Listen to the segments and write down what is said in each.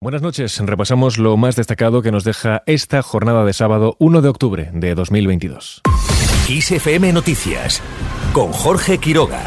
Buenas noches. Repasamos lo más destacado que nos deja esta jornada de sábado 1 de octubre de 2022. XFM Noticias con Jorge Quiroga.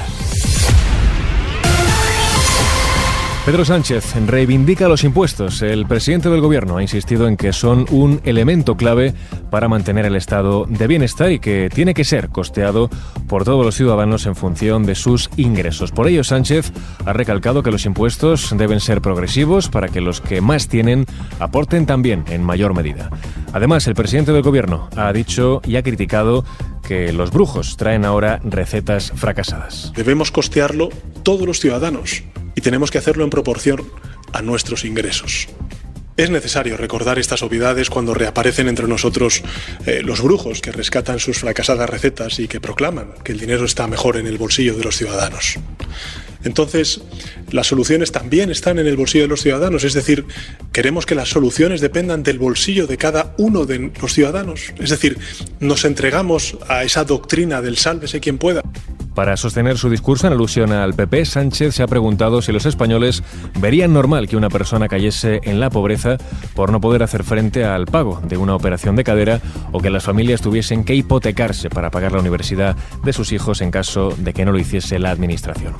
Pedro Sánchez reivindica los impuestos. El presidente del gobierno ha insistido en que son un elemento clave para mantener el estado de bienestar y que tiene que ser costeado por todos los ciudadanos en función de sus ingresos. Por ello, Sánchez ha recalcado que los impuestos deben ser progresivos para que los que más tienen aporten también en mayor medida. Además, el presidente del gobierno ha dicho y ha criticado que los brujos traen ahora recetas fracasadas. Debemos costearlo todos los ciudadanos y tenemos que hacerlo en proporción a nuestros ingresos. Es necesario recordar estas obviedades cuando reaparecen entre nosotros eh, los brujos que rescatan sus fracasadas recetas y que proclaman que el dinero está mejor en el bolsillo de los ciudadanos. Entonces, las soluciones también están en el bolsillo de los ciudadanos, es decir, queremos que las soluciones dependan del bolsillo de cada uno de los ciudadanos, es decir, nos entregamos a esa doctrina del sálvese quien pueda. Para sostener su discurso en alusión al PP, Sánchez se ha preguntado si los españoles verían normal que una persona cayese en la pobreza por no poder hacer frente al pago de una operación de cadera o que las familias tuviesen que hipotecarse para pagar la universidad de sus hijos en caso de que no lo hiciese la Administración.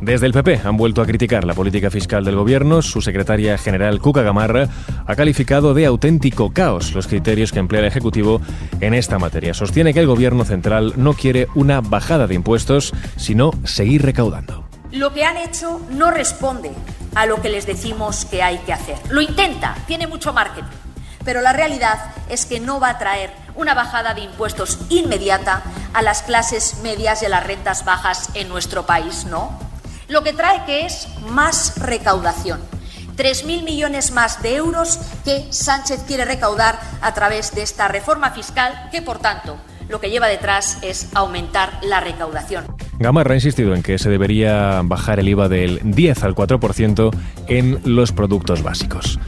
Desde el PP han vuelto a criticar la política fiscal del gobierno. Su secretaria general, Cuca Gamarra, ha calificado de auténtico caos los criterios que emplea el Ejecutivo en esta materia. Sostiene que el gobierno central no quiere una bajada de impuestos, sino seguir recaudando. Lo que han hecho no responde a lo que les decimos que hay que hacer. Lo intenta, tiene mucho marketing, pero la realidad es que no va a traer una bajada de impuestos inmediata a las clases medias y a las rentas bajas en nuestro país, ¿no? Lo que trae que es más recaudación. 3.000 millones más de euros que Sánchez quiere recaudar a través de esta reforma fiscal que, por tanto, lo que lleva detrás es aumentar la recaudación. Gamarra ha insistido en que se debería bajar el IVA del 10 al 4% en los productos básicos.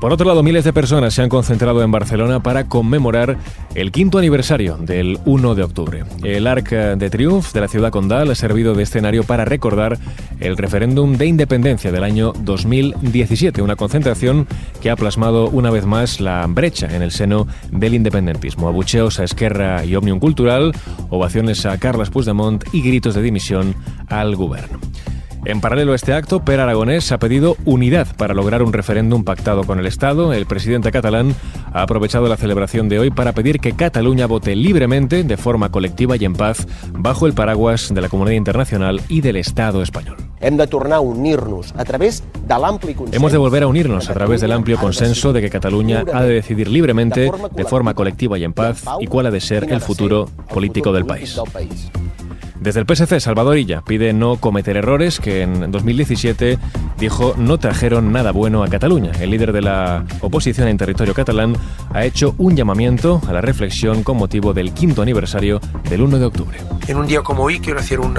Por otro lado, miles de personas se han concentrado en Barcelona para conmemorar el quinto aniversario del 1 de octubre. El Arc de Triunf de la ciudad condal ha servido de escenario para recordar el referéndum de independencia del año 2017, una concentración que ha plasmado una vez más la brecha en el seno del independentismo. Abucheos a Esquerra y Omnium Cultural, ovaciones a Carles Puigdemont y gritos de dimisión al gobierno. En paralelo a este acto, Per Aragonés ha pedido unidad para lograr un referéndum pactado con el Estado. El presidente catalán ha aprovechado la celebración de hoy para pedir que Cataluña vote libremente, de forma colectiva y en paz, bajo el paraguas de la comunidad internacional y del Estado español. Hemos de a través Hemos de volver a unirnos a través del amplio consenso de que Cataluña ha de decidir libremente, de forma colectiva y en paz, y cuál ha de ser el futuro político del país. Desde el PSC, Salvador Illa pide no cometer errores que en 2017 dijo no trajeron nada bueno a Cataluña. El líder de la oposición en territorio catalán ha hecho un llamamiento a la reflexión con motivo del quinto aniversario del 1 de octubre. En un día como hoy quiero hacer un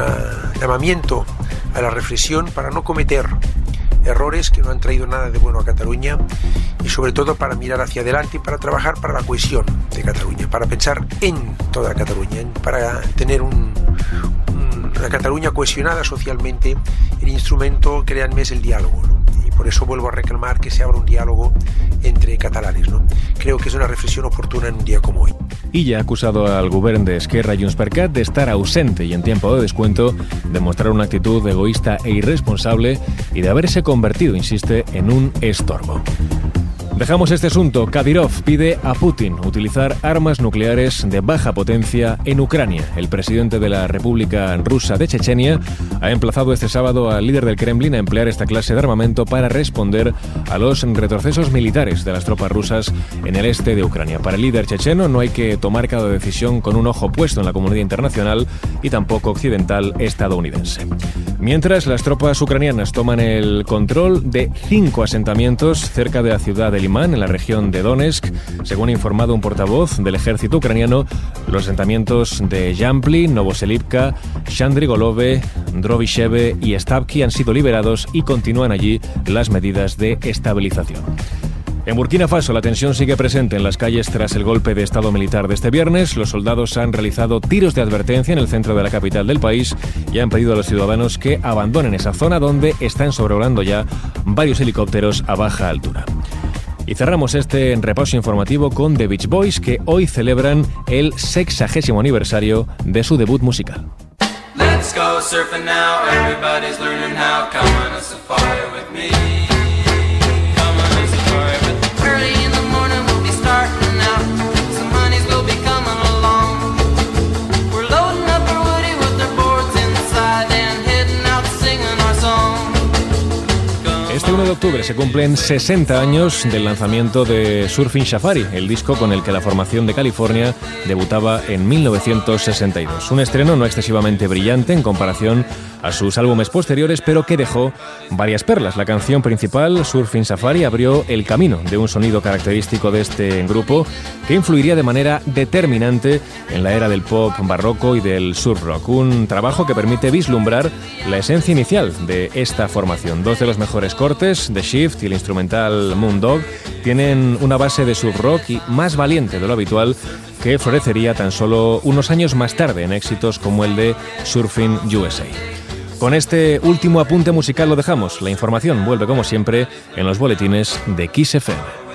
llamamiento a la reflexión para no cometer errores que no han traído nada de bueno a Cataluña y sobre todo para mirar hacia adelante y para trabajar para la cohesión de Cataluña, para pensar en toda Cataluña, para tener un, la Cataluña cohesionada socialmente, el instrumento, créanme, es el diálogo. Y por eso vuelvo a reclamar que se abra un diálogo entre catalanes. Creo que es una reflexión oportuna en un día como hoy. Ya ha acusado al gobierno de Esquerra Junts de estar ausente y en tiempo de descuento, de mostrar una actitud egoísta e irresponsable y de haberse convertido, insiste, en un estorbo. Dejamos este asunto. Kadyrov pide a Putin utilizar armas nucleares de baja potencia en Ucrania. El presidente de la República Rusa de Chechenia ha emplazado este sábado al líder del Kremlin a emplear esta clase de armamento para responder a los retrocesos militares de las tropas rusas en el este de Ucrania. Para el líder checheno no hay que tomar cada decisión con un ojo puesto en la comunidad internacional y tampoco occidental estadounidense. Mientras las tropas ucranianas toman el control de cinco asentamientos cerca de la ciudad de en la región de Donetsk. Según ha informado un portavoz del ejército ucraniano, los asentamientos de Yampli, Novoselivka, Shandrigolove, Drovisheve y Stavki han sido liberados y continúan allí las medidas de estabilización. En Burkina Faso la tensión sigue presente en las calles tras el golpe de Estado militar de este viernes. Los soldados han realizado tiros de advertencia en el centro de la capital del país y han pedido a los ciudadanos que abandonen esa zona donde están sobrevolando ya varios helicópteros a baja altura. Y cerramos este repaso informativo con The Beach Boys que hoy celebran el sexagésimo aniversario de su debut musical. Octubre se cumplen 60 años del lanzamiento de Surfing Safari, el disco con el que la formación de California debutaba en 1962. Un estreno no excesivamente brillante en comparación a sus álbumes posteriores, pero que dejó varias perlas. La canción principal, Surfing Safari, abrió el camino de un sonido característico de este grupo que influiría de manera determinante en la era del pop barroco y del surf rock. Un trabajo que permite vislumbrar la esencia inicial de esta formación. Dos de los mejores cortes, The Shift y el instrumental Moondog, tienen una base de surf rock y más valiente de lo habitual que florecería tan solo unos años más tarde en éxitos como el de Surfing USA. Con este último apunte musical lo dejamos. La información vuelve como siempre en los boletines de XFM.